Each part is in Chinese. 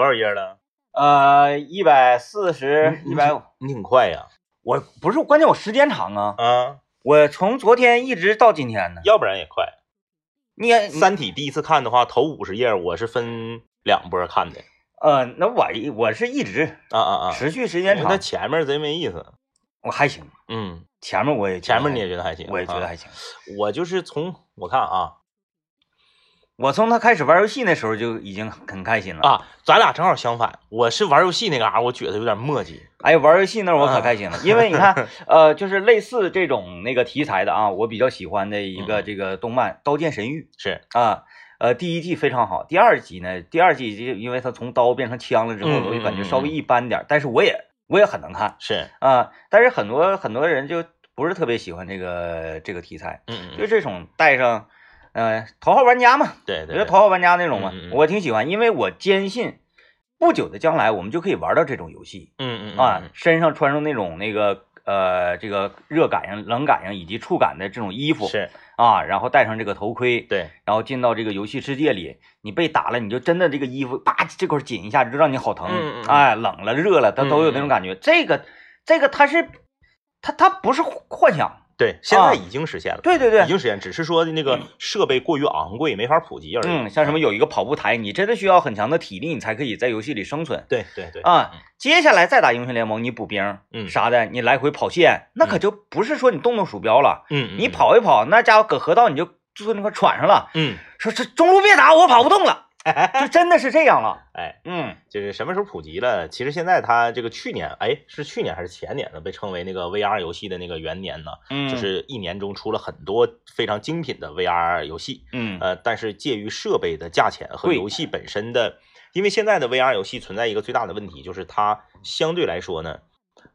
多少页了？呃，一百四十，一百五。你挺快呀。我不是，关键我时间长啊。啊，我从昨天一直到今天呢。要不然也快。你《三体》第一次看的话，头五十页我是分两波看的。呃，那我我是一直啊啊啊，持续时间长。那前面贼没意思。我还行。嗯，前面我也前面你也觉得还行，我也觉得还行。我就是从我看啊。我从他开始玩游戏那时候就已经很开心了啊！咱俩正好相反，我是玩游戏那嘎，我觉得有点墨迹。哎，玩游戏那我可开心了，因为你看，呃，就是类似这种那个题材的啊，我比较喜欢的一个这个动漫《刀剑神域》是啊，呃，第一季非常好，第二季呢，第二季就因为它从刀变成枪了之后，我就感觉稍微一般点，但是我也我也很能看，是啊，但是很多很多人就不是特别喜欢这个这个题材，嗯，就这种带上。呃，头号玩家嘛，对对，就头号玩家那种嘛，我挺喜欢，因为我坚信不久的将来我们就可以玩到这种游戏，嗯嗯啊，身上穿上那种那个呃这个热感应、冷感应以及触感的这种衣服是。啊，然后戴上这个头盔，对，然后进到这个游戏世界里，你被打了，你就真的这个衣服叭这块紧一下就让你好疼，哎，冷了热了它都有那种感觉，这个这个它是它它不是幻想。对，现在已经实现了。对对对，已经实现，只是说那个设备过于昂贵，没法普及而已。嗯，像什么有一个跑步台，你真的需要很强的体力，你才可以在游戏里生存。对对对。啊，接下来再打英雄联盟，你补兵，嗯，啥的，你来回跑线，那可就不是说你动动鼠标了。嗯，你跑一跑，那家伙搁河道你就坐那块喘上了。嗯，说这中路别打，我跑不动了。就真的是这样了，哎，嗯，就是什么时候普及了？其实现在它这个去年，哎，是去年还是前年呢？被称为那个 VR 游戏的那个元年呢？嗯，就是一年中出了很多非常精品的 VR 游戏，嗯，呃，但是介于设备的价钱和游戏本身的，因为现在的 VR 游戏存在一个最大的问题，就是它相对来说呢，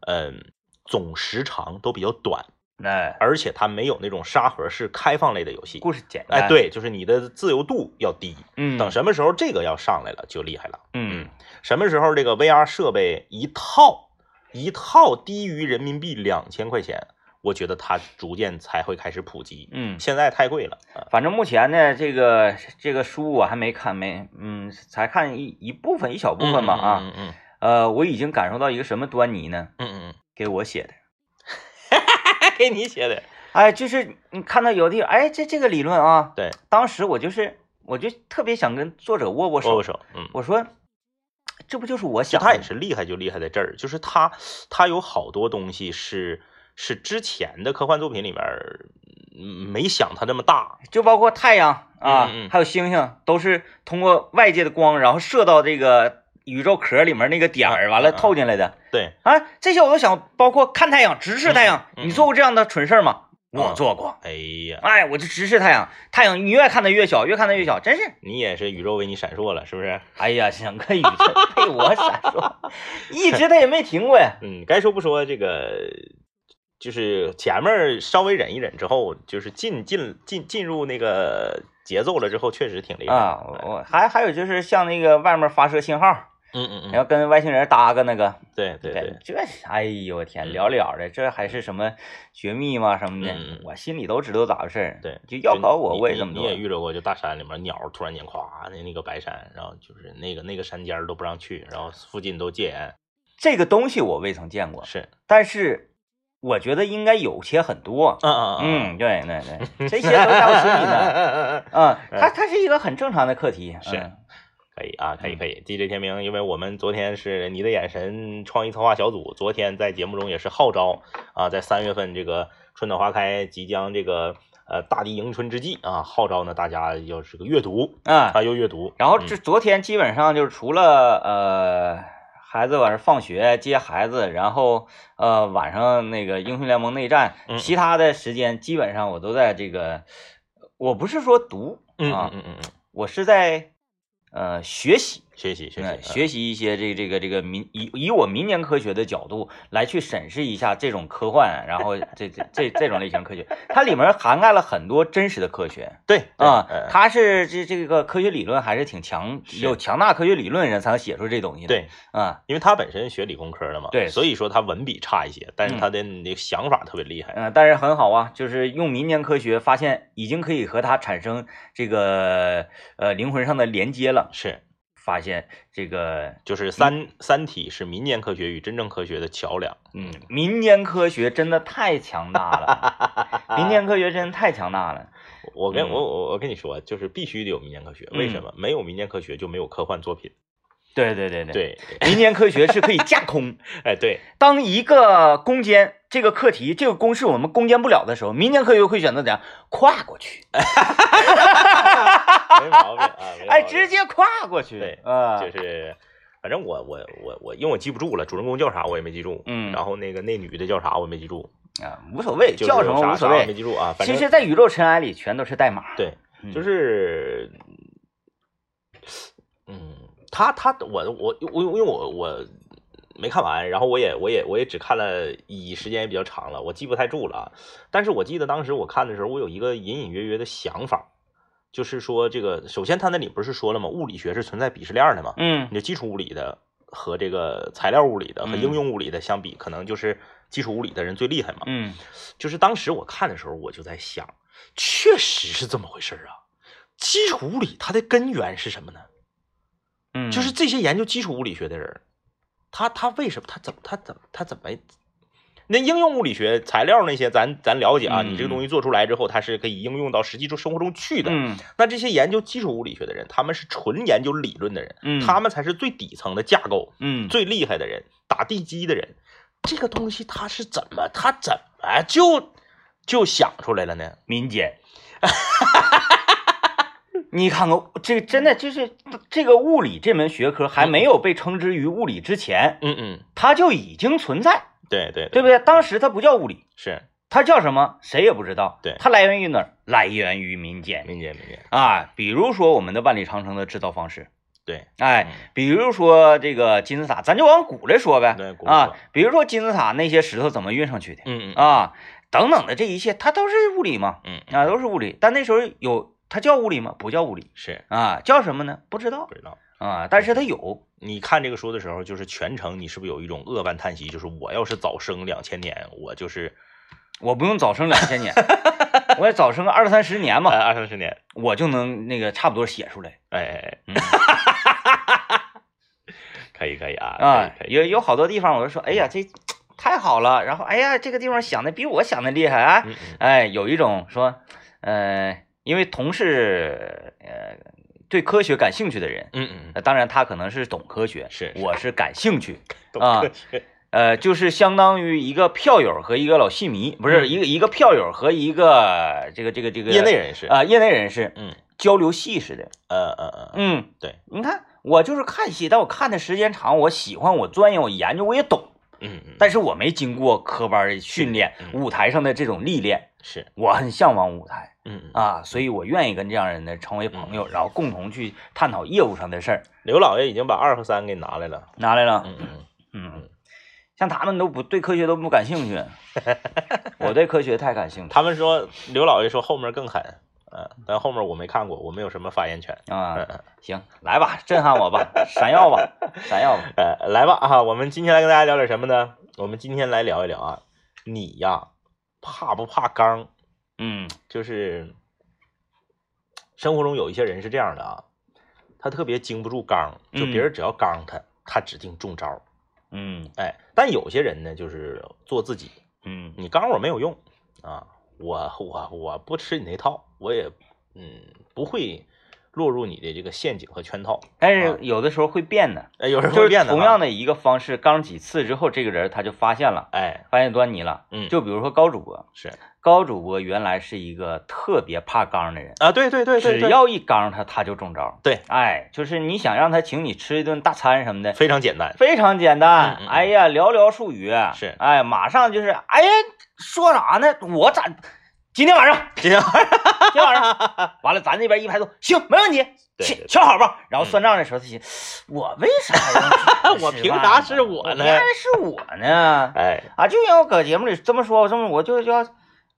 嗯，总时长都比较短。哎，而且它没有那种沙盒式开放类的游戏，故事简单。哎，对，就是你的自由度要低。嗯，等什么时候这个要上来了，就厉害了。嗯，什么时候这个 VR 设备一套一套低于人民币两千块钱，我觉得它逐渐才会开始普及。嗯，现在太贵了。反正目前呢，这个这个书我还没看，没，嗯，才看一一部分，一小部分吧。啊，嗯嗯，呃，我已经感受到一个什么端倪呢？嗯嗯嗯，给我写的，给你写的。哎，就是你看到有的，哎，这这个理论啊，对，当时我就是，我就特别想跟作者握握手，握握手，嗯，我说，这不就是我想，他也是厉害，就厉害在这儿，就是他他有好多东西是是之前的科幻作品里面没想他这么大，就包括太阳啊，嗯。还有星星，都是通过外界的光，然后射到这个宇宙壳里面那个点儿，完了透进来的，对，啊，这些我都想，包括看太阳，直视太阳，嗯你做过这样的蠢事吗？我做过，哎呀，哎，我就直视太阳，太阳你越看它越小，越看它越小，真是。你也是宇宙为你闪烁了，是不是？哎呀，整个宇宙 被我闪烁，一直它也没停过呀。嗯，该说不说，这个就是前面稍微忍一忍之后，就是进进进进入那个节奏了之后，确实挺厉害啊。我还还有就是像那个外面发射信号。嗯嗯嗯，要跟外星人搭个那个，对对对，这哎呦我天，了了的，这还是什么绝密吗什么的，我心里都知道咋回事对，就要考我我也这么做。你也遇着过，就大山里面鸟突然间咵那那个白山，然后就是那个那个山尖都不让去，然后附近都戒严。这个东西我未曾见过，是，但是我觉得应该有些很多。嗯嗯嗯，对对对，这些都在我心里呢。嗯，它它是一个很正常的课题。是。可以啊，可以可以。DJ 天明，因为我们昨天是你的眼神创意策划小组，昨天在节目中也是号召啊，在三月份这个春暖花开，即将这个呃大地迎春之际啊，号召呢大家要是个阅读啊，啊，要阅读。然后这昨天基本上就是除了呃孩子晚上放学接孩子，然后呃晚上那个英雄联盟内战，其他的时间基本上我都在这个，我不是说读啊，嗯嗯嗯，我是在。呃，学习学习学习学习一些这这个这个民以以我民间科学的角度来去审视一下这种科幻，然后这这这这种类型科学，它里面涵盖了很多真实的科学。对啊，它是这这个科学理论还是挺强，有强大科学理论人才能写出这东西的。对啊，因为他本身学理工科的嘛，对，所以说他文笔差一些，但是他的那个想法特别厉害。嗯，但是很好啊，就是用民间科学发现已经可以和他产生这个呃灵魂上的连接了。是，发现这个，就是三三体是民间科学与真正科学的桥梁。嗯，民间科学真的太强大了，民间科学真的太强大了。我跟嗯我我我跟你说，就是必须得有民间科学，为什么？没有民间科学就没有科幻作品。对对对对，对，民间科学是可以架空。哎，对，当一个攻坚这个课题、这个公式我们攻坚不了的时候，民间科学会选择怎样跨过去？没毛病啊，没毛哎，直接跨过去。对啊，就是，反正我我我我，因为我记不住了，主人公叫啥我也没记住，嗯然后那个那女的叫啥我也没记住，啊，无所谓，就叫什么啥无所谓。没记住啊，其实，在宇宙尘埃里全都是代码。对，嗯就是，嗯，他他我我我因为我我没看完，然后我也我也我也只看了一时间也比较长了，我记不太住了啊。但是我记得当时我看的时候，我有一个隐隐约约的想法，就是说这个首先他那里不是说了吗？物理学是存在鄙视链的嘛？嗯你的基础物理的和这个材料物理的和嗯应用物理的相比，可能就是基础物理的人最厉害嘛。嗯就是当时我看的时候，我就在想，确实是这么回事儿啊。基础物理它的根源是什么呢？嗯，就是这些研究基础物理学的人，他他为什么他怎么他怎么他怎么？那应用物理学材料那些咱咱了解啊，嗯你这个东西做出来之后，它是可以应用到实际中生活中去的。嗯那这些研究基础物理学的人，他们是纯研究理论的人，嗯他们才是最底层的架构。嗯最厉害的人，打地基的人，这个东西他是怎么他怎么就就想出来了呢？民间。你看看，这真的就是这个物理这门学科还没有被称之于物理之前，嗯嗯，它就已经存在，对对对不对？当时它不叫物理，是它叫什么？谁也不知道。对它来源于哪儿？来源于民间民间民间，啊。比如说我们的万里长城的制造方式，对哎嗯，比如说这个金字塔，咱就往古来说呗。对古啊，比如说金字塔那些石头怎么运上去的嗯嗯啊，等等的这一切，它都是物理嘛，嗯啊，都是物理。但那时候有它叫物理吗？不叫物理是啊，叫什么呢？不知道不知道。啊，但是他有。你看这个书的时候，就是全程你是不是有一种扼腕叹息？就是我要是早生两千年，我就是我不用早生两千年，我也早生个二三十年嘛，呃二三十年，我就能那个差不多写出来哎哎哎，嗯 可以可以啊啊。有有好多地方，我就说，哎呀，这太好了。然后，哎呀，这个地方想的比我想的厉害啊。嗯嗯哎，有一种说，呃，因为同事呃对科学感兴趣的人，嗯嗯呃，当然他可能是懂科学，是是。我是感兴趣，懂啊科学。呃，就是相当于一个票友和一个老戏迷，不是嗯。一个一个票友和一个这个这个这个业内人士，啊、业内人士嗯交流戏似的。呃呃呃，嗯，对，你看我就是看戏，但我看的时间长，我喜欢，我钻研，我研究，我也懂，嗯嗯，但是我没经过科班的训练，嗯舞台上的这种历练，是，我很向往舞台嗯嗯。啊，所以我愿意跟这样人呢成为朋友，然后共同去探讨业务上的事儿。刘老爷已经把二和三给拿来了，拿来了，嗯嗯嗯。嗯，像他们都不对科学都不感兴趣，我对科学太感兴趣。他们说刘老爷说后面更狠，嗯，但后面我没看过，我没有什么发言权。啊。嗯行，来吧，震撼我吧，闪耀吧，闪耀吧。呃，来吧啊，我们今天来跟大家聊点什么呢？我们今天来聊一聊啊，你呀怕不怕刚？嗯就是生活中有一些人是这样的啊，他特别经不住刚，就别人只要刚他，他指定中招。嗯哎，但有些人呢，就是做自己，嗯你刚我没有用啊，我我我不吃你那套，我也嗯不会落入你的这个陷阱和圈套。但是有的时候会变的，哎，有时候会变的，同样的一个方式，刚几次之后，这个人他就发现了，哎，发现端倪了。嗯，就比如说高主播，是高主播原来是一个特别怕刚的人，啊，对对对对，只要一刚他，他就中招。对，哎，就是你想让他请你吃一顿大餐什么的，非常简单，非常简单嗯嗯。嗯哎呀，寥寥数语，是哎，马上就是，哎呀，说啥呢？我咋今天晚上，今天晚上，今天晚上完了，咱这边一排都行，没问题，请对对瞧好吧。然后算账的时候，他寻思，我为啥要 我凭啥是我呢凭啥是我呢？哎，啊，就因为我搁节目里这么说，我这么我就要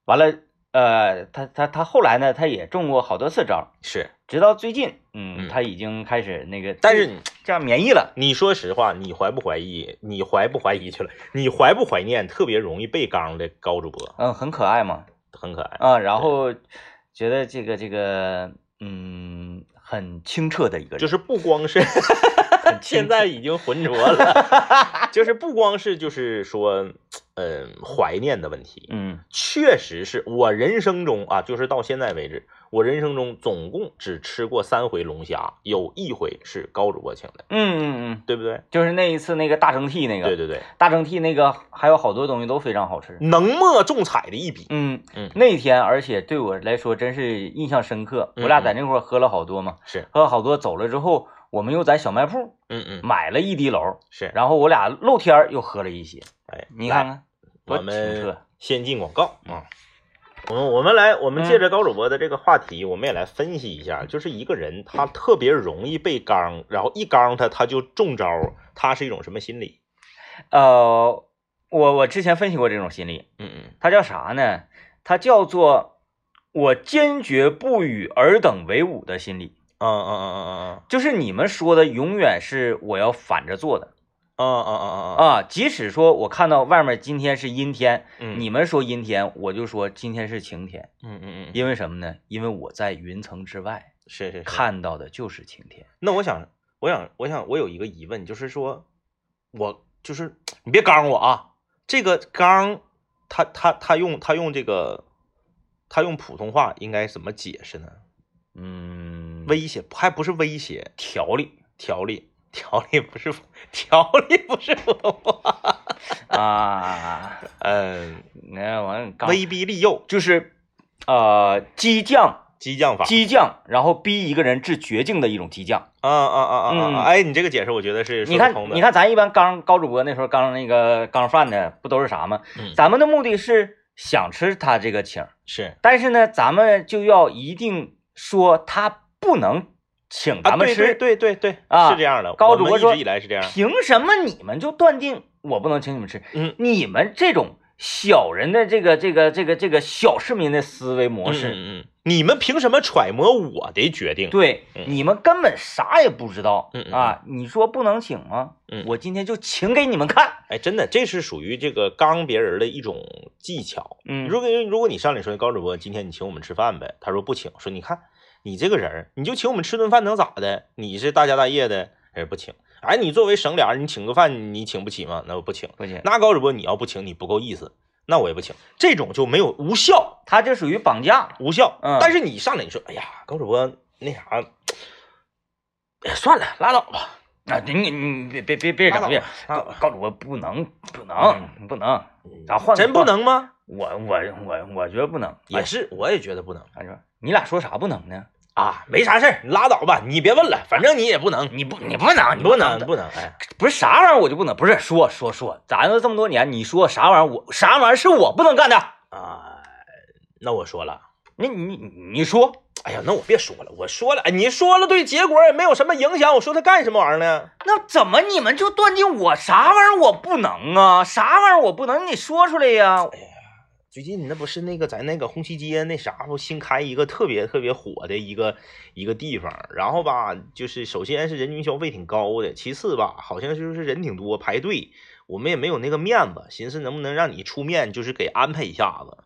完了。呃，他他他后来呢，他也中过好多次招，是，直到最近，嗯，嗯他已经开始那个，但是这样免疫了。你说实话，你怀不怀疑？你怀不怀疑去了？你怀不怀念特别容易被刚的高主播？嗯，很可爱嘛。很可爱，啊，然后觉得这个这个，嗯，很清澈的一个人，就是不光是 现在已经浑浊了，就是不光是就是说，嗯，怀念的问题，嗯。确实是我人生中啊，就是到现在为止，我人生中总共只吃过三回龙虾，有一回是高主播请的，嗯嗯嗯，对不对？就是那一次那个大蒸屉那个，对对对，大蒸屉那个还有好多东西都非常好吃。浓墨重彩的一笔，嗯嗯那天而且对我来说真是印象深刻。嗯我俩在那块喝了好多嘛，是，喝了好多，走了之后，我们又在小卖铺嗯嗯，买了一滴楼，是。然后我俩露天又喝了一些。哎，你看看，多我们先进广告啊。我们我们来，我们借嗯。着高主播的这个话题，我们也来分析一下，就是一个人他特别容易被刚，然后一刚他他就中招，他是一种什么心理？呃，我我之前分析过这种心理，嗯嗯。他叫啥呢？他叫做我坚决不与尔等为伍的心理，嗯嗯嗯嗯嗯。就是你们说的永远是我要反着做的嗯嗯嗯嗯啊。即使说我看到外面今天是阴天，嗯，你们说阴天，我就说今天是晴天，嗯嗯嗯，因为什么呢？因为我在云层之外是是是。看到的就是晴天。那我想，我想，我想，我有一个疑问，就是说，我就是你别刚我啊，这个刚，他他他用他用这个，他用普通话应该怎么解释呢？嗯，威胁还不是威胁，条例条例，条例不是条例不是普通话，啊，嗯，那完了威逼利诱，就是呃激将激将法，激将，然后逼一个人至绝境的一种激将。啊啊啊啊嗯啊！哎，你这个解释我觉得是你看。你看，咱一般刚高主播那时候刚那个刚饭的，不都是啥吗？嗯咱们的目的是想吃他这个请，是但是呢，咱们就要一定说他不能请咱们吃。对对对对，啊是这样的。高主播说一直以来是这样。凭什么你们就断定我不能请你们吃？嗯，你们这种小人的这个这个这个这个小市民的思维模式，嗯嗯嗯，你们凭什么揣摩我的决定？对，嗯你们根本啥也不知道嗯嗯啊！你说不能请吗？嗯我今天就请给你们看。哎，真的，这是属于这个刚别人的一种技巧。嗯如果如果你上来说高主播，今天你请我们吃饭呗，他说不请，说你看你这个人儿，你就请我们吃顿饭能咋的？你是大家大业的，人不请。哎，你作为省脸儿，你请个饭你请不起吗？那我不请。不行，那高主播你要不请，你不够意思，那我也不请。这种就没有无效，他这属于绑架。无效。嗯但是你上来你说，哎呀，高主播那啥，哎算了，拉倒吧。啊，你你你别别别别整别高高主播不能不能不能，咱换真不能吗？我我我我觉得不能，也是，我也觉得不能他说你俩说啥不能呢？啊，没啥事儿，你拉倒吧，你别问了，反正你也不能，你不你不能你不能不能，哎，不是啥玩意儿我就不能，不是说说说，咱都这么多年，你说啥玩意儿我啥玩意儿是我不能干的？啊，那我说了，你你你说，哎呀，那我别说了，我说了，哎，你说了对结果也没有什么影响，我说他干什么玩意儿呢？那怎么你们就断定我啥玩意儿我不能啊？啥玩意儿我不能？你说出来呀！最近那不是那个在那个红旗街那啥不新开一个特别特别火的一个一个地方，然后吧，就是首先是人均消费挺高的，其次吧，好像就是人挺多排队，我们也没有那个面子，寻思能不能让你出面，就是给安排一下子，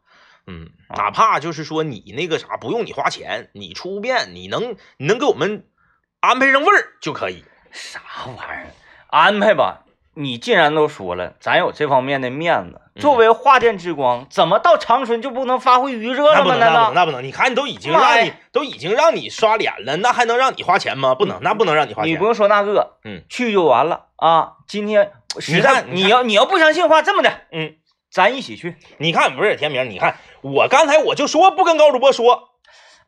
嗯，哪怕就是说你那个啥不用你花钱，你出面，你能你能给我们安排上位儿就可以，啥玩意儿？安排吧。你既然都说了，咱有这方面的面子，嗯作为华电之光，怎么到长春就不能发挥余热了吗？那不能，难那不能，道？那不能，你看都已经让你都已经让你刷脸了，那还能让你花钱吗？不能，那不能让你花钱你不。用说那个，嗯，去就完了啊。今天实在你要你要不相信的话，这么的，嗯，咱一起去。你看，不是天明，你看我刚才我就说不跟高主播说，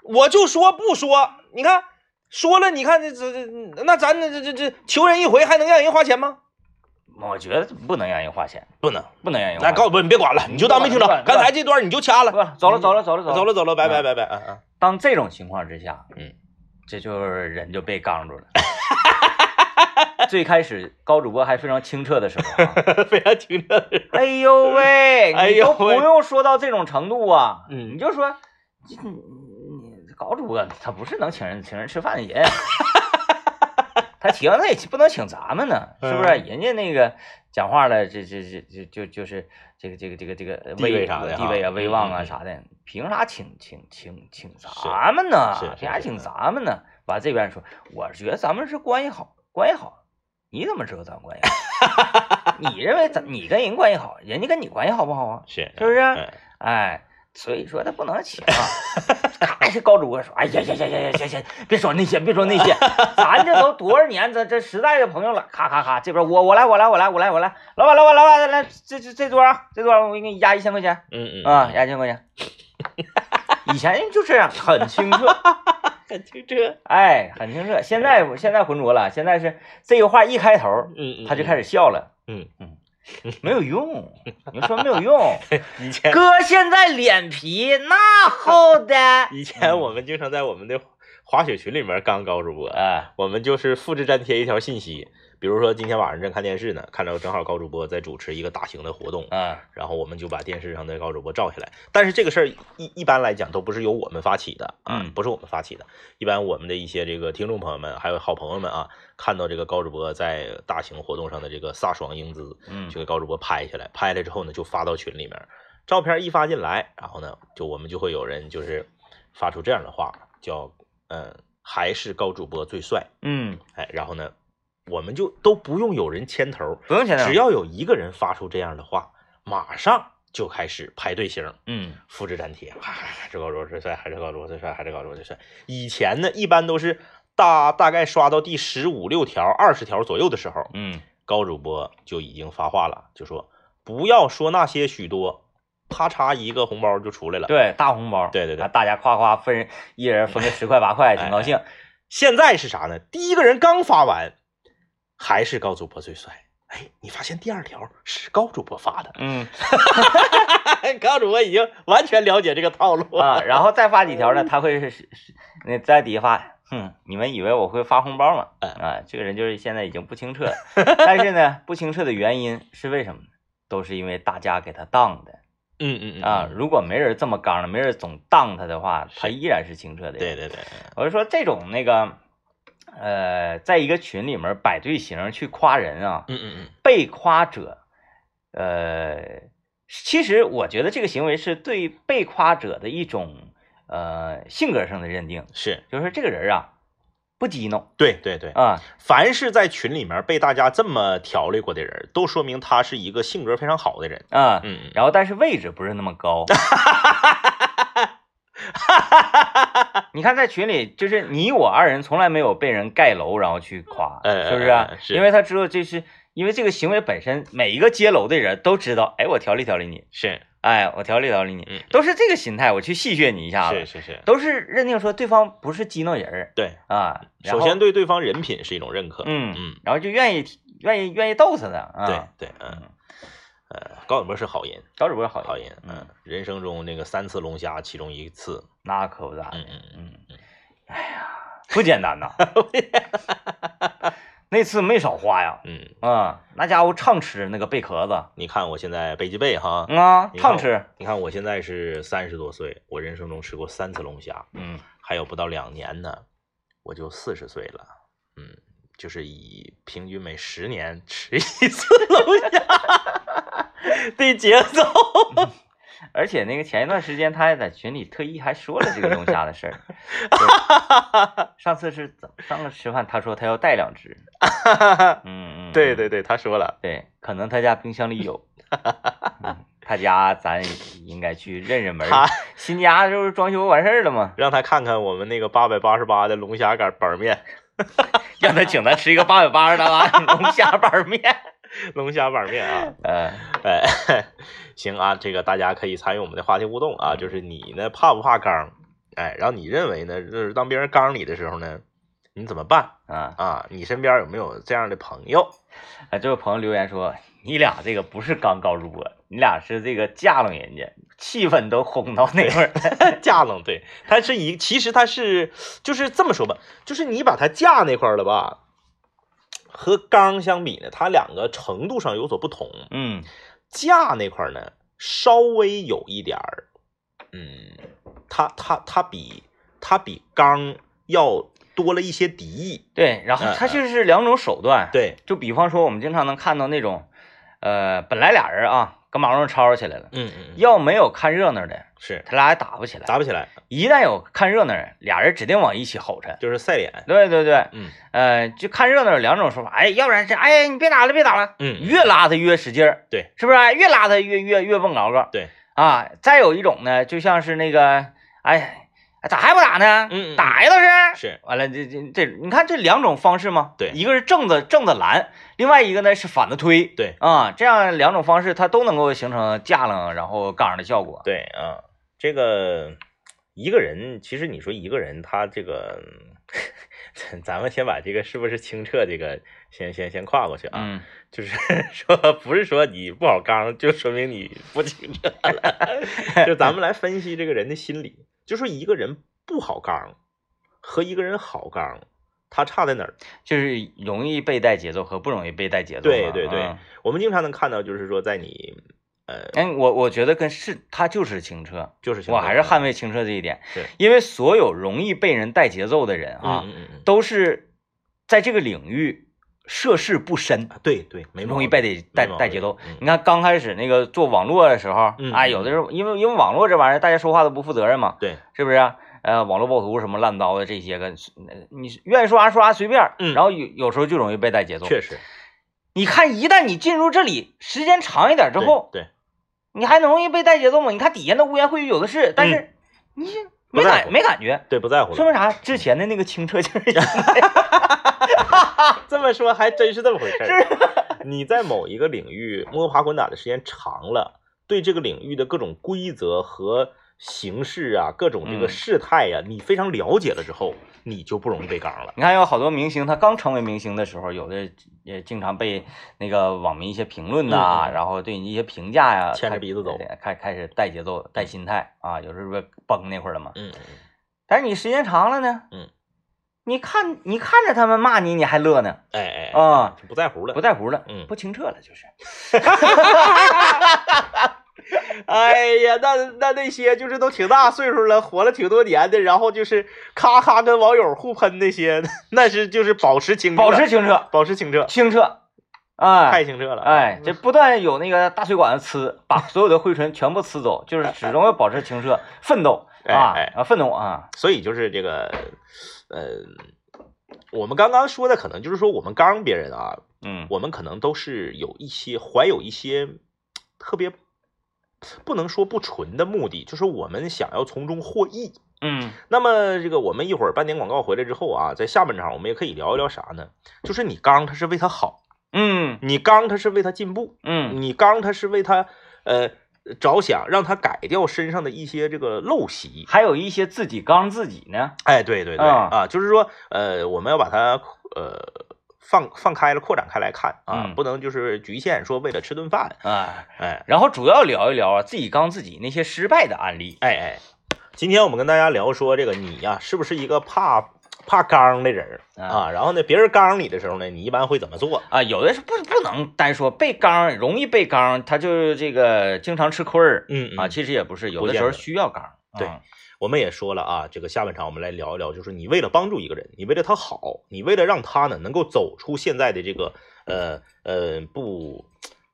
我就说不说，你看说了，你看这这这，那咱这这这这求人一回还能让人花钱吗？我觉得不能让人花钱，不能。不能让人花钱。那高主播你别管了，你就当没听着，刚才这段你就掐了。不走了走了走了走了。走了走了，拜拜拜拜，嗯嗯。当这种情况之下，嗯，这就是人就被刚住了。最开始高主播还非常清澈的时候、啊，非常清澈。哎呦喂，哎你都不用说到这种程度啊，嗯你就说，你你高主播他不是能请人请人吃饭的人，他请那也不能请咱们呢，是不是？嗯人家那个讲话了，这这这这就就是这个这个这个这个地位啥的哈地位啊、威望啊啥的，凭啥请请请请咱们呢？凭啥请咱们呢？完这边说，我觉得咱们是关系好，关系好，你怎么知道咱关系好？你认为咱你跟人关系好，人家跟你关系好不好啊？是是不是？嗯哎，所以说他不能抢。咔，这高主播说：“哎呀呀呀呀呀，行行，别说那些，别说那些，咱这都多少年这这时代的朋友了。”咔咔咔，这边我我来我来我来我来我来，老板老板老板来这这这桌啊，这桌我给你压一千块钱嗯嗯啊，压一千块钱。以前就这样，很清澈，很清澈。哎，很清澈。现在现在浑浊了，现在是这个话一开头，嗯嗯，他就开始笑了。嗯嗯，没有用，你说没有用。以前哥现在脸皮那厚的，以前我们经常在我们的滑雪群里面刚高主播，哎，我们就是复制粘贴一条信息，比如说今天晚上正看电视呢，看到正好高主播在主持一个大型的活动，嗯然后我们就把电视上的高主播照下来。但是这个事儿一一般来讲都不是由我们发起的啊，嗯不是我们发起的。一般我们的一些这个听众朋友们，还有好朋友们啊，看到这个高主播在大型活动上的这个飒爽英姿，嗯就给高主播拍下来，拍下来之后呢，就发到群里面。照片一发进来，然后呢，就我们就会有人就是发出这样的话，叫嗯，还是高主播最帅，嗯，哎，然后呢，我们就都不用有人牵头，不用牵头，只要有一个人发出这样的话，马上就开始排队型，嗯。复制粘贴，还还是高主播最帅，还是高主播最帅，还是高主播最帅。以前呢，一般都是大大概刷到第十五六条、二十条左右的时候，嗯。高主播就已经发话了，就说不要说那些许多，啪嚓一个红包就出来了。，对，大红包，对对对啊大家夸夸分，一人分个十块八块，挺高兴。现在是啥呢？第一个人刚发完，还是高主播最帅。哎，你发现第二条是高主播发的，嗯 高主播已经完全了解这个套路啊，然后再发几条呢，他会是是是那在底下发，哼，你们以为我会发红包吗？哎啊，这个人就是现在已经不清澈了，但是呢，不清澈的原因是为什么呢？都是因为大家给他当的嗯嗯嗯啊，，如果没人这么刚了，没人总当他的话，他依然是清澈的。对对对，我就说这种那个，呃，在一个群里面摆队形去夸人啊，嗯嗯嗯，被夸者，呃，其实我觉得这个行为是对被夸者的一种呃性格上的认定，是。就是说这个人啊不激怒对对对，啊，凡是在群里面被大家这么调理过的人，都说明他是一个性格非常好的人。啊，嗯嗯，然后但是位置不是那么高。你看在群里，就是你我二人从来没有被人盖楼然后去夸，哎是不是？是因为他知道这是因为这个行为本身，每一个接楼的人都知道，哎，我调理调理你，是哎，我调理调理你，嗯。都是这个心态，我去戏谑你一下子，是是是，都是认定说对方不是激怒人儿对，啊。首先对对方人品是一种认可。嗯嗯，然后就愿意愿意愿意逗他的啊。对，对，嗯呃，高主播是好人，高主播好好人，嗯，人生中那个三次龙虾，其中一次，那可不咋的嗯，嗯嗯，嗯，哎呀，不简单呐 那次没少花呀，嗯，啊，那家伙畅吃那个贝壳子，你看我现在背脊背哈，嗯啊，畅吃，你看我现在是三十多岁，我人生中吃过三次龙虾，嗯还有不到两年呢，我就四十岁了，嗯，就是以平均每十年吃一次龙虾 的节奏，而且那个前一段时间他还在群里特意还说了这个龙虾的事儿，对上次是怎么上次吃饭他说他要带两只，嗯对对对，他说了，对，可能他家冰箱里有。嗯他家咱应该去认认门新家就是装修完事儿了嘛，让他看看我们那个八百八十八的龙虾杆板面，让他请咱吃一个八百八十的啊龙虾板面。龙虾板面啊，呃，哎，行啊，这个大家可以参与我们的话题互动啊，就是你呢怕不怕缸？哎，然后你认为呢？就是当别人缸你的时候呢，你怎么办啊，啊？你身边有没有这样的朋友？啊，这位朋友留言说，你俩这个不是刚高主播，你俩是这个架楞人家，气氛都烘到那会儿。架楞，对，他是一，其实他是就是这么说吧，就是你把他架那块儿了吧，和刚相比呢，它两个程度上有所不同。嗯架那块儿呢，稍微有一点儿，嗯，它它它比它比刚要多了一些敌意。对，然后嗯他就是两种手段。，对，就比方说我们经常能看到那种，呃，本来俩人啊跟马路上吵吵起来了。嗯嗯，要没有看热闹的，是。他俩也打不起来。打不起来，一旦有看热闹人，俩人指定往一起吼着。就是赛脸，对对对，嗯。呃，就看热闹有两种说法，哎，要不然是，哎，你别打了，别打了，嗯，越拉他越使劲儿，对，是不是？越拉他越越越蹦高个，对，啊，再有一种呢，就像是那个，哎，咋还不打呢？嗯嗯打呀倒是。是，完了，这这这，你看这两种方式吗？对一个是正的正的拦，另外一个呢是反的推。对啊，这样两种方式它都能够形成架楞然后杠上的效果。对啊，这个一个人，其实你说一个人，他这个，咱们先把这个是不是清澈这个先先先跨过去啊，嗯，就是 说不是说你不好刚，就说明你不清澈了，就咱们来分析这个人的心理，就说一个人不好刚和一个人好刚，他差在哪儿？就是容易被带节奏和不容易被带节奏。对对对嗯我们经常能看到，就是说在你呃，哎，我我觉得跟是他就是清澈，就是我还是捍卫清澈这一点，对因为所有容易被人带节奏的人啊，嗯嗯嗯都是在这个领域涉世不深，嗯，对对，没容易被被带带带节奏。嗯你看刚开始那个做网络的时候，嗯哎，嗯有的时候因为因为网络这玩意儿，大家说话都不负责任嘛，对，是不是啊？呃，网络暴徒什么烂刀的这些个，呃你愿意说啥说啥随便，嗯然后有有时候就容易被带节奏。确实你看，一旦你进入这里时间长一点之后，对，你还容易被带节奏吗？你看底下那污言秽语有的是，但是你没感没感觉，对不在乎。说明啥？之前的那个清澈就是 这么说还真是这么回事儿。你在某一个领域摸爬滚打的时间长了，对这个领域的各种规则和形式啊，各种这个嗯事态呀、你非常了解了之后，你就不容易被刚了。你看有好多明星，他刚成为明星的时候，有的也经常被那个网民一些评论呐、然后对你一些评价呀，牵着鼻子走。开开始带节奏、带心态啊，有时候不崩那会儿了嘛。嗯，但是你时间长了呢，嗯，你看你看着他们骂你，你还乐呢，哎哎啊，就不在乎了不。在乎了，嗯不清澈了，就是。哎呀，那那那些就是都挺大岁数了，活了挺多年的，然后就是咔咔跟网友互喷那些，那是就是保持清澈，保持清澈，保持清澈，清澈，哎，太清澈了。哎，这不断有那个大水管子呲，把所有的灰尘全部呲走，就是始终要保持清澈，奋斗 啊啊，奋斗啊，所以就是这个，呃，我们刚刚说的可能就是说我们刚别人啊，嗯我们可能都是有一些怀有一些特别不能说不纯的目的，就是我们想要从中获益。嗯那么这个我们一会儿半点广告回来之后啊，在下半场我们也可以聊一聊啥呢？就是你刚他是为他好，嗯你刚他是为他进步，嗯你刚他是为他呃着想，让他改掉身上的一些这个陋习。还有一些自己刚自己呢，哎，对对对、啊啊，就是说呃，我们要把它呃放放开了，扩展开来看啊，嗯不能就是局限说为了吃顿饭，啊，哎。然后主要聊一聊啊自己刚自己那些失败的案例，哎哎，今天我们跟大家聊说这个你呀、是不是一个怕怕刚的人啊？然后呢，别人刚你的时候呢，你一般会怎么做？啊，有的是不不能单说被刚容易被刚，他就这个经常吃亏儿嗯啊，其实也不是，有的时候需要刚，对啊我们也说了啊，这个下半场我们来聊一聊，就是你为了帮助一个人，你为了他好，你为了让他呢能够走出现在的这个呃呃不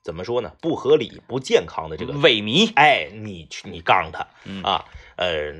怎么说呢不合理、不健康的这个，萎靡，哎，你去你刚他嗯啊，呃，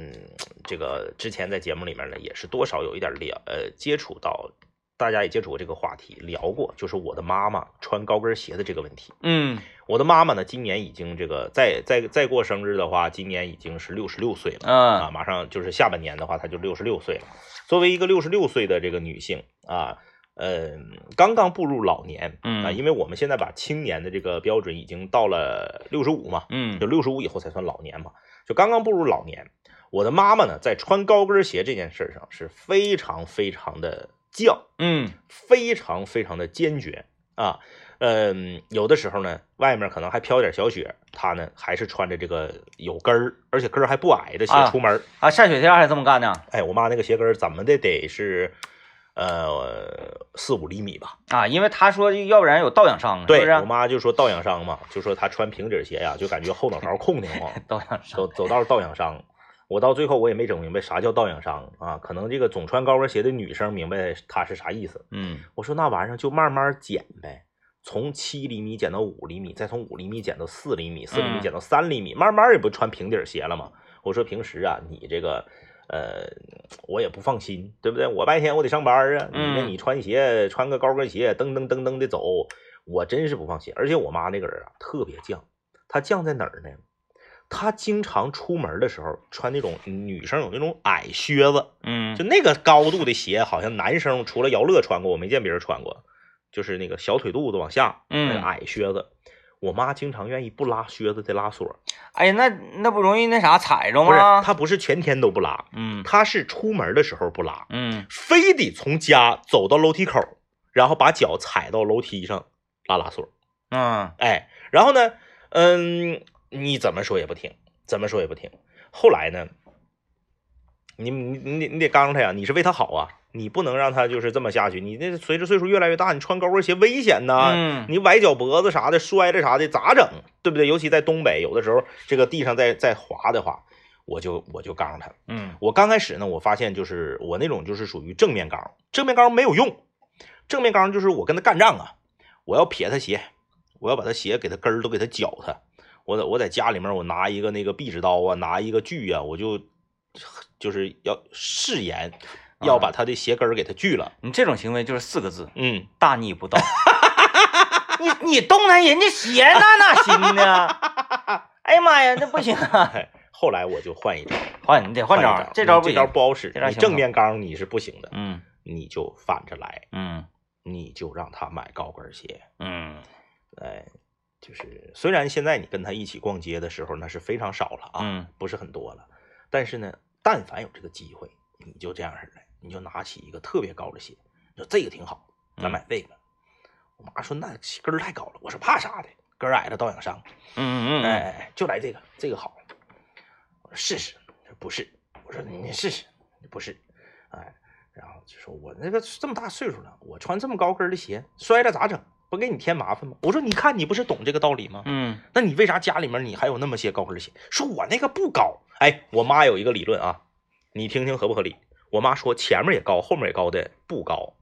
这个之前在节目里面呢也是多少有一点聊呃接触到，大家也接触过这个话题，聊过，就是我的妈妈穿高跟鞋的这个问题。嗯我的妈妈呢，今年已经这个再再再过生日的话，今年已经是六十六岁了。啊，嗯马上就是下半年的话，她就六十六岁了。作为一个六十六岁的这个女性啊，呃，刚刚步入老年嗯啊，嗯因为我们现在把青年的这个标准已经到了六十五嘛，嗯就六十五以后才算老年嘛，就刚刚步入老年。我的妈妈呢，在穿高跟鞋这件事上是非常非常的犟，嗯非常非常的坚决啊。嗯，有的时候呢，外面可能还飘点小雪，她呢还是穿着这个有跟儿，而且跟儿还不矮的鞋啊出门儿。啊，下雪天还这么干呢？哎，我妈那个鞋跟儿怎么的得是，呃，四五厘米吧？啊，因为他说要不然有倒仰伤，是对？我妈就说倒仰伤嘛，就说她穿平底鞋呀，就感觉后脑勺空挺慌，倒仰伤走走道倒仰伤。我到最后我也没整明白啥叫倒仰伤啊，可能这个总穿高跟鞋的女生明白她是啥意思。嗯我说那玩意儿就慢慢减呗，从七厘米减到五厘米，再从五厘米减到四厘米，四厘米减到三厘米，慢慢也不穿平底鞋了嘛？我说平时啊，你这个呃，我也不放心，对不对？我白天我得上班啊，你这嗯你穿鞋穿个高跟鞋，噔噔噔噔的走，我真是不放心。而且我妈那个人啊，特别犟，她犟在哪儿呢？她经常出门的时候穿那种女生有那种矮靴子，嗯就那个高度的鞋，好像男生除了姚乐穿过，我没见别人穿过，就是那个小腿肚子往下，那个嗯，矮靴子。我妈经常愿意不拉靴子的拉锁，哎呀，那那不容易那啥踩着吗不是吗？她不是全天都不拉，嗯她是出门的时候不拉，嗯非得从家走到楼梯口，然后把脚踩到楼梯上拉拉锁。嗯哎，然后呢，嗯，你怎么说也不听，怎么说也不听。后来呢，你你你得你得刚他呀，你是为他好啊，你不能让他就是这么下去。你那随着岁数越来越大，你穿高跟鞋危险呐，嗯你崴脚脖子啥的，摔着啥的咋整？对不对？尤其在东北，有的时候这个地上在在滑的话，我就我就刚他。嗯我刚开始呢，我发现就是我那种就是属于正面刚，正面刚没有用，正面刚就是我跟他干仗啊，我要撇他鞋，我要把他鞋给他根儿都给他绞他，我在我在家里面我拿一个那个壁纸刀啊，拿一个锯啊，我就就是要誓言要把他的鞋跟儿给他锯了，你这种行为就是四个字：嗯，大逆不道。你你动弹人家鞋，那哪行呢？哎呀妈呀，那不行啊！哎后来我就换一招，换你得换招这招嗯这招不好使，你正面刚你是不行的，嗯你就反着来，嗯你就让他买高跟鞋。嗯哎，就是虽然现在你跟他一起逛街的时候那是非常少了啊，嗯不是很多了，但是呢，但凡有这个机会，你就这样式的，你就拿起一个特别高的鞋，你说这个挺好，咱嗯买这个。我妈说那跟儿太高了，我说怕啥的，跟儿矮了倒养伤。嗯嗯嗯哎，哎就来这个，这个好。我说试试，不是，我说你试试，不是，哎，然后就说我那个这么大岁数了，我穿这么高跟的鞋，摔了咋整？不给你添麻烦吗？我说你看你不是懂这个道理吗？嗯那你为啥家里面你还有那么些高跟鞋？说我那个不高，哎，我妈有一个理论啊，你听听合不合理？我妈说前面也高，后面也高的不高，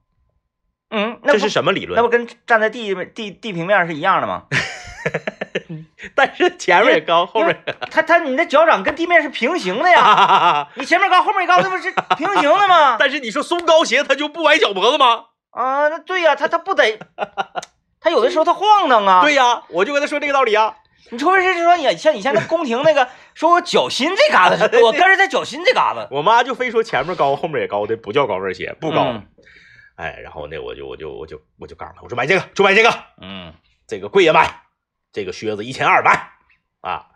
嗯，那这是什么理论？那不跟站在地地地平面是一样的吗？但是前面也高，后面他他你的脚掌跟地面是平行的呀，你前面高后面高，那不是平行的吗？但是你说松高鞋它就不崴脚脖子吗？啊，那对呀，它它不得，它有的时候它晃荡啊。对呀，我就跟他说这个道理啊。你除非是说你像以前那宫廷那个，说我脚心这嘎达是，我跟着在脚心这嘎达。我妈就非说前面高后面也高的不叫高跟鞋，不高。嗯哎，然后那我就我就我就我就告诉他，我说买这个就买这个，嗯这个贵也买，这个靴子一千二买啊。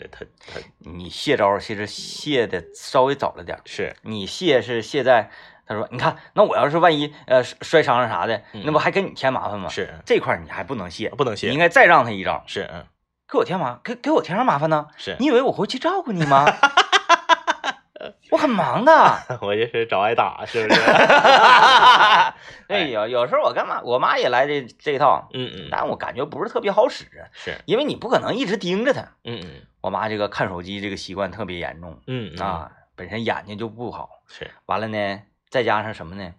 那他他你卸招其实卸的稍微早了点，是你卸是卸在他说，你看，那我要是万一呃摔摔伤了啥的，嗯那不还给你添麻烦吗？是这块儿你还不能卸，不能卸你应该再让他一招，是嗯给我添麻给给我添啥麻烦呢？是，你以为我会去照顾你吗？我很忙的。我就是找挨打是不是？哎，有有时候我干嘛，我妈也来这这一套，嗯嗯但我感觉不是特别好使，是因为你不可能一直盯着她。嗯嗯我妈这个看手机这个习惯特别严重嗯嗯啊，本身眼睛就不好，是完了呢，再加上什么呢？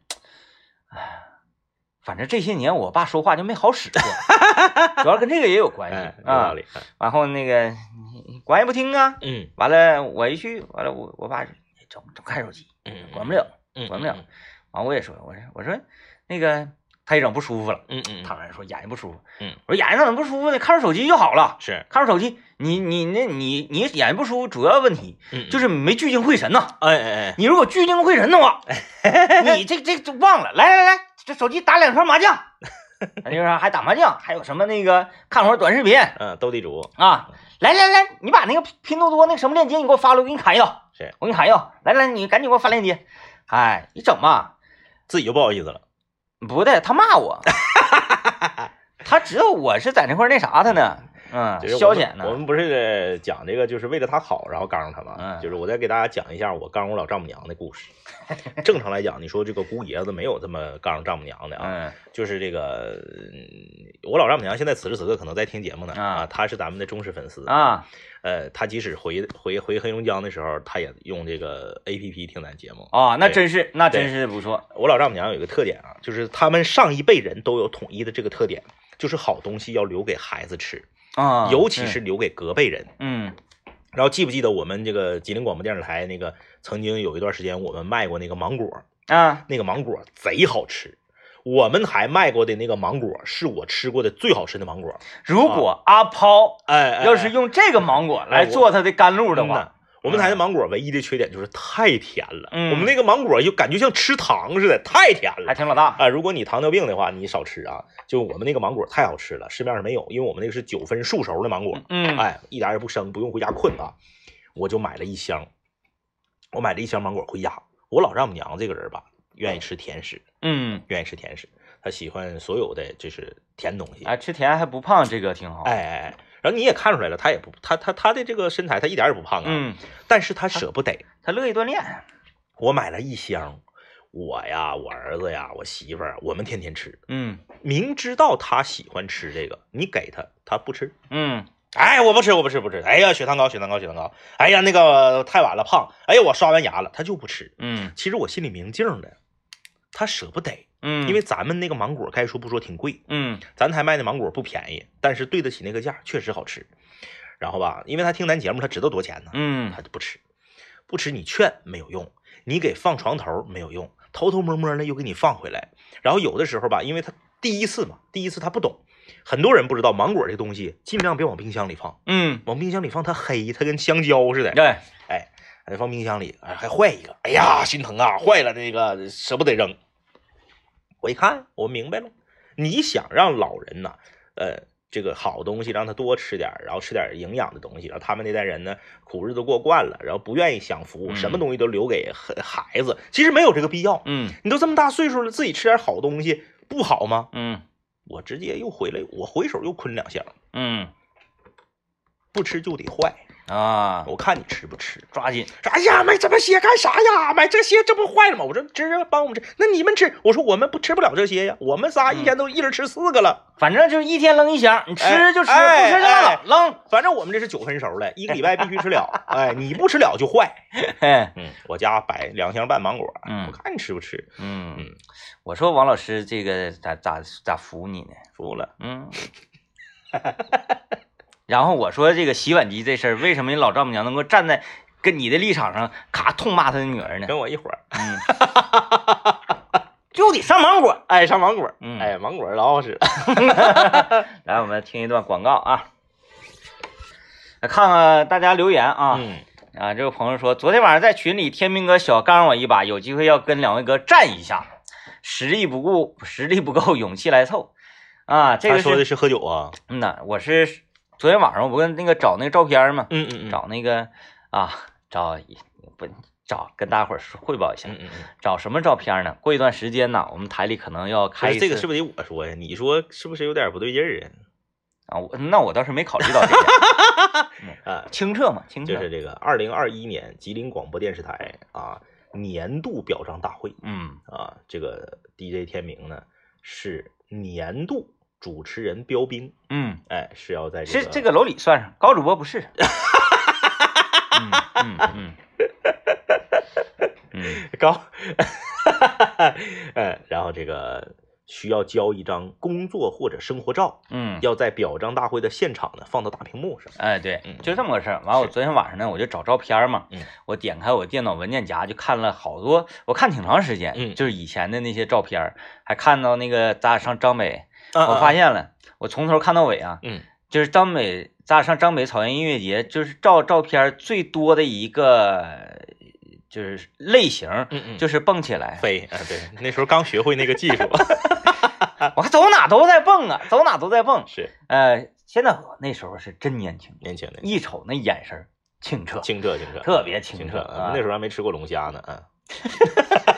哎，反正这些年我爸说话就没好使过，主要跟这个也有关哎系啊。有道理然后那个你你管也不听啊，嗯完了我一去，完了我我爸说你整整看手机，嗯管不了，嗯管不了。完我也说，我说我说那个他一整不舒服了，嗯嗯他们说眼睛不舒服，嗯，我说眼睛怎么不舒服呢？看着手机就好了。是看着手机，你你那你你眼睛不舒服，主要问题嗯就是没聚精会神呐。哎哎哎你如果聚精会神的话，你这这就忘了。来来来，这手机打两圈麻将，那个啥还打麻将，还有什么那个看会儿短视频嗯斗地主啊。来来来，你把那个拼多多那个什么链接你给我发了，我给你砍一刀。是我给你砍一刀。来来，你赶紧给我发链接。哎，你整吧，自己就不好意思了。不对，他骂我，他知道我是在那块那啥他呢，嗯，就是消遣呢。我们不是讲这个，就是为了他好，然后刚他嘛。嗯就是我再给大家讲一下我刚我老丈母娘的故事。正常来讲，你说这个姑爷子没有这么刚丈母娘的啊，嗯就是这个嗯我老丈母娘现在此时此刻可能在听节目呢啊她是咱们的忠实粉丝。啊，呃，她即使回回回黑龙江的时候，她也用这个 A P P 听咱节目。哦，那真是那真是不错。我老丈母娘有一个特点啊，就是他们上一辈人都有统一的这个特点，就是好东西要留给孩子吃，啊，尤其是留给隔辈人。嗯然后记不记得我们这个吉林广播电视台那个曾经有一段时间我们卖过那个芒果，啊，那个芒果贼好吃。我们还卖过的那个芒果是我吃过的最好吃的芒果。如果阿抛哎，哎要是用这个芒果来做他的甘露的话，我们台的芒果唯一的缺点就是太甜了。嗯我们那个芒果就感觉像吃糖似的，太甜了还。挺老大。啊，如果你糖尿病的话，你少吃啊。就我们那个芒果太好吃了，市面上没有，因为我们那个是九分熟熟的芒果，嗯，哎，一点也不生，不用回家困啊。我就买了一箱，我买了一箱芒果回家。我老丈母娘这个人吧，愿意吃甜食，嗯，愿意吃甜食，她喜欢所有的就是甜东西。哎，吃甜还不胖，这个挺好。哎哎哎，然后你也看出来了，他也不，他他他的这个身材，他一点也不胖啊，嗯，但是他舍不得。他乐意锻炼。我买了一箱，我呀，我儿子呀，我媳妇儿，我们天天吃。嗯明知道他喜欢吃这个，你给他，他不吃。嗯哎，我不吃，我不吃，不吃。哎呀，血糖高，血糖高，血糖高。哎呀，那个太晚了，胖。哎呀，我刷完牙了，他就不吃。嗯其实我心里明镜的，他舍不得，嗯，因为咱们那个芒果，该说不说挺贵，嗯咱台卖的芒果不便宜，但是对得起那个价，确实好吃。然后吧，因为他听咱节目，他知道多少钱呢，嗯他就不吃，不吃你劝没有用，你给放床头没有用，偷偷摸摸的又给你放回来。然后有的时候吧，因为他第一次嘛，第一次他不懂，很多人不知道芒果这东西尽量别往冰箱里放，嗯，往冰箱里放它黑，它跟香蕉似的。对，哎，还放冰箱里，哎，还坏一个，哎呀，心疼啊，坏了，这个舍不得扔。我一看，我明白了，你想让老人呐，呃，这个好东西让他多吃点，然后吃点营养的东西，然后他们那代人呢，苦日子过惯了，然后不愿意享福，嗯什么东西都留给孩孩子，其实没有这个必要。嗯。你都这么大岁数了，自己吃点好东西不好吗？嗯。我直接又回来，我回手又坤两箱，嗯。不吃就得坏，啊，我看你吃不吃。抓紧。哎呀，买这么些干啥呀？买这些这不坏了吗？我说直接，帮我们吃。那你们吃？我说我们不吃不了这些呀，我们仨一天都一人吃四个了。反正就是一天扔一箱，你吃就吃，哎不吃就拉倒，扔。反正我们这是九分熟的，一个礼拜必须吃了。哎，你不吃了就坏。嘿，嗯，我家摆两箱半芒果，嗯我看你吃不吃。嗯嗯，我说王老师这个咋咋咋服你呢？服了。嗯。然后我说这个洗碗机这事儿，为什么你老丈母娘能够站在跟你的立场上，咔痛骂他的女儿呢？跟我一伙儿，嗯，就得上芒果。哎，上芒果，嗯哎，芒果老好使了。来，我们听一段广告啊，来看看大家留言啊。嗯，啊，这个朋友说，昨天晚上在群里，天明哥小刚我一把，有机会要跟两位哥战一下，实力不够，实力不够，勇气来凑。啊，这个，他说的是喝酒啊。嗯呐，我是昨天晚上我不跟那个找那个照片嘛，嗯嗯嗯，找那个啊，找不找跟大伙儿汇报一下，嗯嗯嗯。找什么照片呢？过一段时间呢，我们台里可能要开这个是不是得我说呀？你说是不是有点不对劲儿啊？啊，我那我倒是没考虑到这个，啊，清澈嘛，清澈，就是这个二零二一年吉林广播电视台啊年度表彰大会嗯啊，这个 DJ 天明呢是年度主持人标兵，嗯，哎，是要在这个这个楼里算上，高主播不是。嗯 嗯嗯。嗯。高，嗯，然后这个需要交一张工作或者生活照，嗯，要在表彰大会的现场呢放到大屏幕上。哎对嗯，就这么个事儿。完，我是。昨天晚上呢，我就找照片嘛，嗯，我点开我电脑文件夹，就看了好多，我看挺长时间，嗯。就是以前的那些照片，还看到那个咱俩上张北，啊我发，现了，我从头看到尾啊，嗯就是张北，咱俩上张北草原音乐节，就是照照片最多的一个就是类型，嗯嗯，就是蹦起来，飞啊，对，那时候刚学会那个技术，我看走哪都在蹦啊，走哪都在蹦。是呃，现在我那时候是真年轻，年轻的，一瞅那眼神清澈，清澈清澈，特别清澈。啊那时候还没吃过龙虾呢，嗯。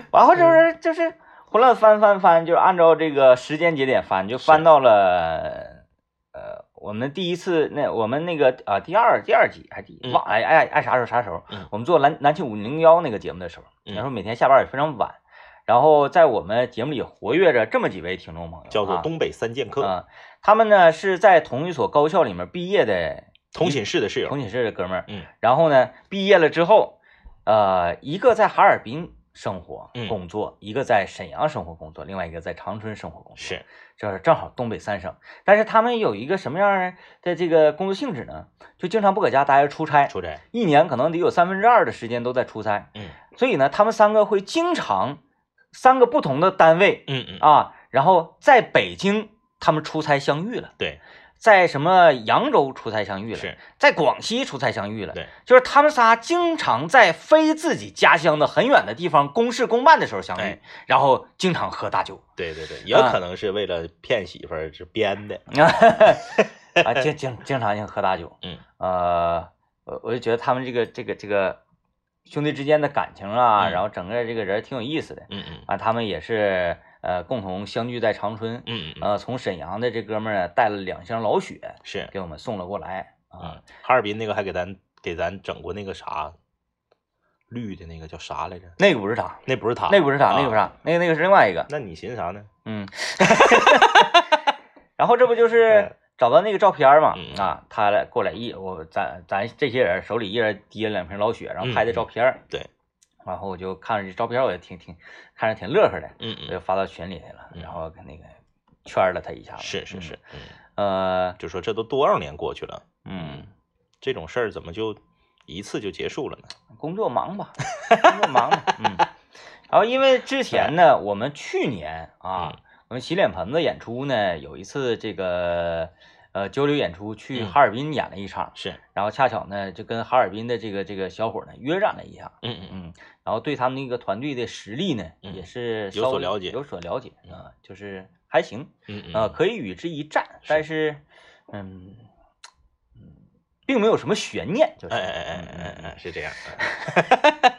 然后就是就是回来翻翻翻，就是按照这个时间节点翻，就翻到了呃我们第一次那我们那个啊、第二第二集还第嗯。忘哎哎哎啥时候啥时候嗯，我们做蓝蓝青五零幺那个节目的时候，嗯。那时候每天下班也非常晚，然后在我们节目里活跃着这么几位听众朋友，啊叫做东北三剑客，啊，他们呢是在同一所高校里面毕业的同寝室的室友。同。寝室的哥们儿，嗯，然后呢毕业了之后，呃，一个在哈尔滨生活嗯工作，一个在沈阳生活工作，另外一个在长春生活工作，是，就是正好东北三省。但是他们有一个什么样的这个工作性质呢？就经常不搁家待着出差，出差，一年可能得有三分之二的时间都在出差。嗯所以呢，他们三个会经常三个不同的单位嗯嗯，啊，然后在北京他们出差相遇了，对，在什么扬州出差相遇了，是，在广西出差相遇了，对，就是他们仨经常在非自己家乡的很远的地方公事公办的时候相遇，哎然后经常喝大酒。对对对，也有可能是为了骗媳妇儿是编的，啊，经经经常性喝大酒，嗯，呃，我我就觉得他们这个这个这个兄弟之间的感情啊，嗯然后整个这个人挺有意思的嗯嗯。啊，他们也是呃共同相聚在长春，嗯呃，从沈阳的这哥们儿带了两箱老雪是，给我们送了过来啊嗯，，哈尔滨那个还给咱给咱整过那个啥绿的那个叫啥来着？那个不是他，那不是他，那个不是他，那个不是啊。他，那个那个是另外一个，那你寻思啥呢？嗯，然后这不就是哎找到那个照片嘛嗯？啊，他俩过来一我咱咱这些人手里一人提了两瓶老雪，然后拍的照片对，然后我就看着这照片，我也挺挺看着挺乐呵的，嗯嗯，我就发到群里去了，嗯。然后跟那个圈了他一下子，是是是，嗯，嗯，呃，就说这都多少年过去了，嗯，这种事儿怎么就一次就结束了呢？工作忙吧，工作忙吧，嗯，然后因为之前呢，我们去年啊，嗯。我们洗脸盆子演出呢，有一次这个呃交流演出去嗯。哈尔滨演了一场，是，然后恰巧呢就跟哈尔滨的这个这个小伙呢约战了一下，嗯嗯。嗯，然后对他们那个团队的实力呢嗯也是有所了解有所了解啊，就是还行嗯嗯啊，可以与之一战，但是嗯嗯，并没有什么悬念，就是哎哎哎哎嗯哎是这样。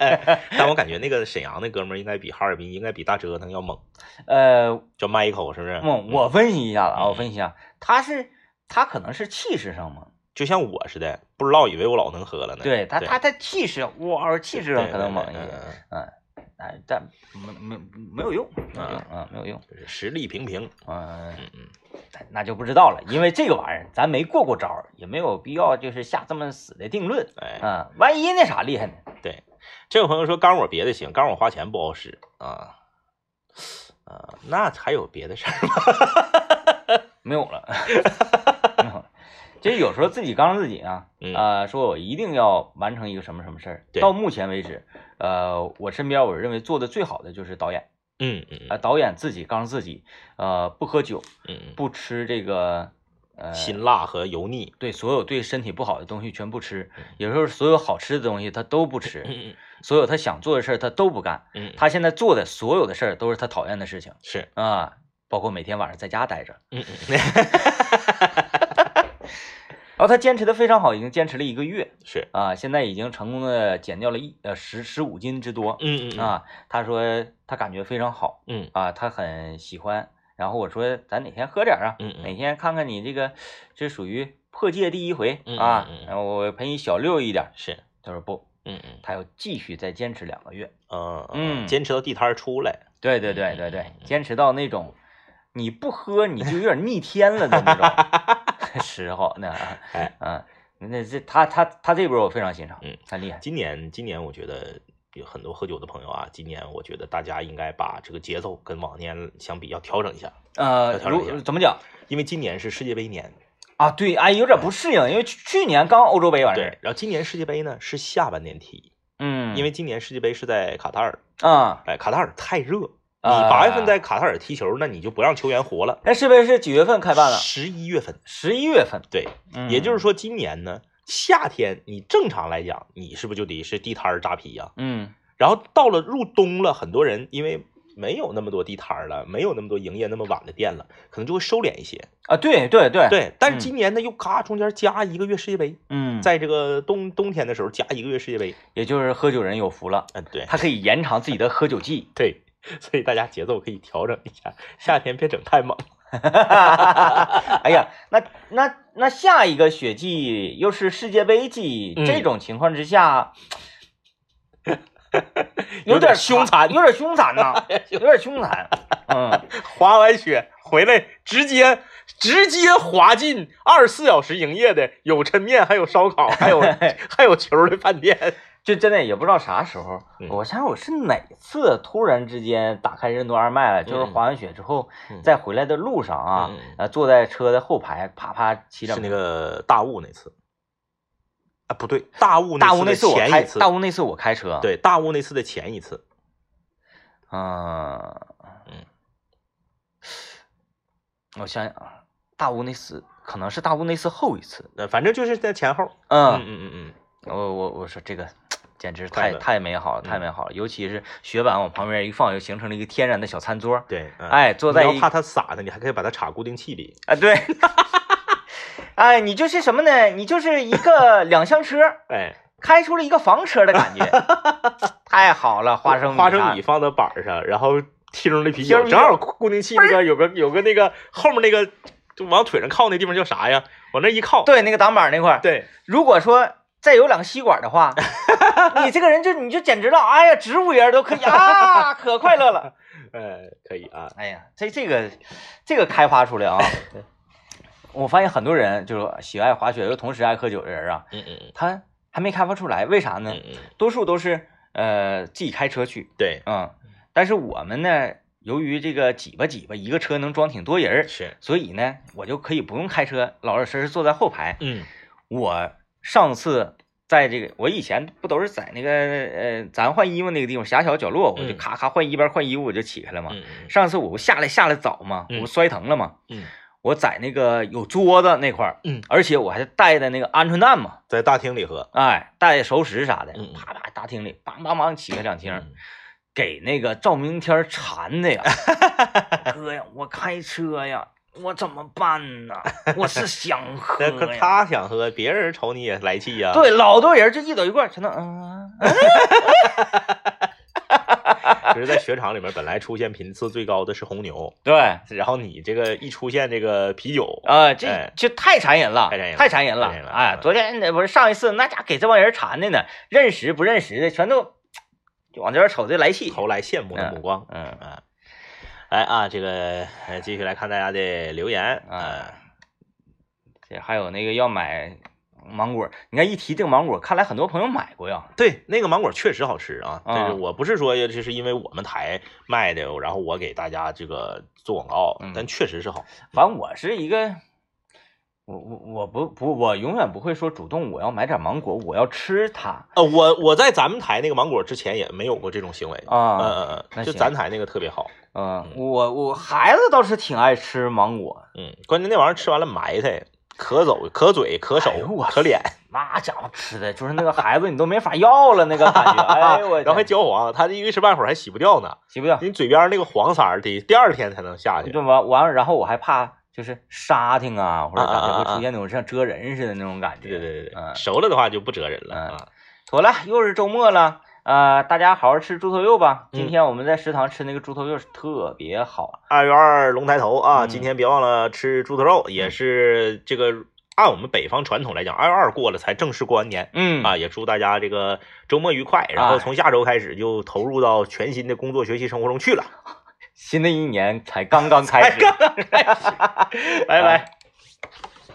但我感觉那个沈阳那哥们儿应该比哈尔滨应该比大折腾要猛，呃，叫 Michael 是不是？我我分析一下子啊，嗯我分析一下，他是他可能是气势上猛，就像我似的，不知道以为我老能喝了呢。对他他他气势哇，气势上可能猛一些，嗯嗯，哎，但没没没有用，没有用啊，没有用，就是实力平平。嗯，嗯嗯，那就不知道了，因为这个玩意儿咱没过过招儿，也没有必要就是下这么死的定论哎，啊，万一那啥厉害呢？对，这位朋友说刚我别的行，刚我花钱不好使啊。啊，那还有别的事儿吗？没有了，没有了。其实有时候自己刚自己啊，嗯啊，说我一定要完成一个什么什么事儿。对到目前为止，呃，我身边我认为做的最好的就是导演，嗯嗯啊，导演自己刚自己，呃，不喝酒，嗯嗯，不吃这个，呃，辛辣和油腻。对所有对身体不好的东西全不吃，有时候所有好吃的东西他都不吃，嗯所有他想做的事儿他都不干。嗯嗯，他现在做的所有的事儿都是他讨厌的事情是，啊，包括每天晚上在家待着。嗯嗯 然后他坚持的非常好，已经坚持了一个月是，啊，现在已经成功的减掉了一呃十十五斤之多嗯嗯啊。他说他感觉非常好嗯啊，他很喜欢。然后我说咱哪天喝点啊？嗯嗯哪天看看你这个，这属于破戒第一回嗯啊嗯嗯。然后我陪你小溜一点。是，他说不，嗯嗯他要继续再坚持两个月。嗯嗯坚持到地摊儿出来。对对对对嗯对，坚持到那种你不喝你就有点逆天了的那种 时候，那哎嗯，那这他他他这波我非常欣赏，嗯，很厉害。今年今年我觉得有很多喝酒的朋友啊，今年我觉得大家应该把这个节奏跟往年相比要调整一下，呃，调整怎么讲因为今年是世界杯年，啊？对，哎，有点不适应，因为去去年刚欧洲杯完事对儿，，然后今年世界杯呢是下半年踢，嗯，因为今年世界杯是在卡塔尔，啊，哎，卡塔尔太热，你啊八月份在卡塔尔踢球，那你就不让球员活了。那世杯是几月份开办的？十一月份，十一月份，对，嗯也就是说今年呢，夏天你正常来讲，你是不是就得是地摊儿扎啤呀？嗯然后到了入冬了，很多人因为没有那么多地摊儿了，没有那么多营业那么晚的店了，可能就会收敛一些。啊，对对对，对，但是嗯今年呢，又咔中间加一个月世界杯，嗯，在这个冬冬天的时候加一个月世界杯。也就是喝酒人有福了，嗯，对他可以延长自己的喝酒季。对，所以大家节奏可以调整一下，夏天别整太猛。哎呀，那那那下一个雪季又是世界杯季，嗯这种情况之下，有点点凶残有点凶残呐，有点凶残。嗯，滑完雪回来，直接直接滑进二十四小时营业的有抻面，还有烧烤，还有还有球的饭店。就真的也不知道啥时候，嗯我想想我是哪次突然之间打开任督二脉了，就是嗯。滑完雪之后，嗯。在回来的路上啊，坐在车的后排，啪啪骑着是那个大雾那次。啊，不对，大雾大雾那那次我开前一次，大雾那次我开车，，对，大雾那次的前一次。嗯嗯，我想想啊，大雾那次可能是大雾那次后一次，呃，反正就是在前后。嗯。嗯，嗯嗯嗯，我我我说这个。简直太太美好了，太嗯美好了！尤其是雪板往旁边一放，就形成了一个天然的小餐桌。对，嗯哎，坐在一你要怕它洒的，你还可以把它插固定器里。啊，对，哎，你就是什么呢？你就是一个 两厢车，哎，开出了一个房车的感觉，太好了！花生花生米放到板儿上，然后听中的啤酒，正好固定器那个有个有个那个后面那个就往腿上靠那地方叫啥呀？往那一靠。对那个挡板那块儿，对，如果说再有两个吸管的话，你这个人就你就简直了，哎呀，植物人都可以啊，可快乐了。呃，可以啊。哎呀，这这个这个开发出来啊，我发现很多人就是喜爱滑雪又同时爱喝酒的人啊，嗯嗯嗯他还没开发出来，为啥呢？多数都是呃自己开车去，对，嗯，但是我们呢，由于这个挤吧挤吧，一个车能装挺多人儿，是，所以呢，我就可以不用开车，老老实实坐在后排。嗯我上次在这个，我以前不都是在那个呃咱换衣服那个地方狭小角落，我就嗯咔咔换一边换衣服我就起开了嘛。上次我不下来下来早嘛，嗯我不摔疼了嘛，嗯，我在那个有桌子那块儿，嗯，而且我还带的那个鹌鹑蛋嘛，在大厅里喝。哎，带熟食啥的啪啪大厅里梆梆梆起开两听。嗯给那个赵明天馋的呀，哥呀，我开车呀，我怎么办呢？我是想喝那可。他想喝，别人瞅你也来气呀。，对，老多人就一走一过，全都嗯，就是在雪场里面，本来出现频次最高的是红牛，对，然后你这个一出现这个啤酒，啊，这哎这太馋人了，太馋人了太馋人了哎，嗯昨天那不是上一次，那家给这帮人馋的呢，认识不认识的，全都就往这边瞅这来气。投来羡慕的目光。嗯，啊，来啊，这个呃继续来看大家的留言啊啊，这还有那个要买芒果，你看一提这个芒果，看来很多朋友买过呀。对，那个芒果确实好吃啊。啊这是我不是说这是因为我们台卖的，然后我给大家这个做广告嗯，但确实是好。反正我是一个，我我我不不，我永远不会说主动我要买点芒果，我要吃它呃，我我在咱们台那个芒果之前也没有过这种行为。嗯啊。嗯嗯嗯，就咱台那个特别好。嗯，我我孩子倒是挺爱吃芒果，嗯，关键那玩意儿吃完了埋汰，可走可嘴可手可脸，那家伙吃的就是那个孩子你都没法要了那个感觉，哎呦我 然后还焦黄，他这一时半会儿还洗不掉呢。洗不掉，你嘴边那个黄色儿得第二天才能下去。就完完，然后我还怕就是沙挺啊，或者咋的啊啊啊啊会出现那种像蜇人似的那种感觉。对对对熟了的话就不蜇人了。妥了，又是周末了。呃，大家好好吃猪头肉吧。今嗯天我们在食堂吃那个猪头肉是特别好，二月二龙抬头啊，嗯今天别忘了吃猪头肉，也是这个按我们北方传统来讲，二月二过了才正式过完年嗯啊，也祝大家这个周末愉快，然后哎从下周开始就投入到全新的工作学习生活中去了。新的一年才刚刚开始。拜拜。